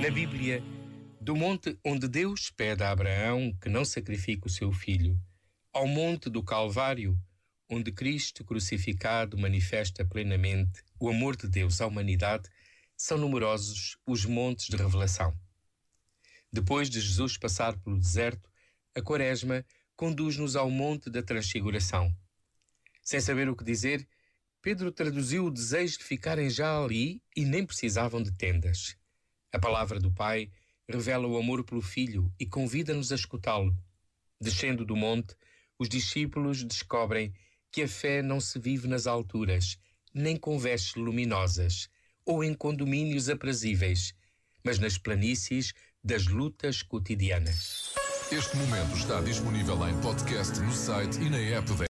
Na Bíblia, do monte onde Deus pede a Abraão que não sacrifique o seu filho, ao monte do Calvário, onde Cristo crucificado manifesta plenamente o amor de Deus à humanidade, são numerosos os montes de revelação. Depois de Jesus passar pelo deserto, a Quaresma conduz-nos ao monte da Transfiguração. Sem saber o que dizer, Pedro traduziu o desejo de ficarem já ali e nem precisavam de tendas. A palavra do Pai revela o amor pelo Filho e convida-nos a escutá-lo. Descendo do monte, os discípulos descobrem que a fé não se vive nas alturas, nem com vestes luminosas ou em condomínios aprazíveis, mas nas planícies das lutas cotidianas. Este momento está disponível em podcast no site e na app da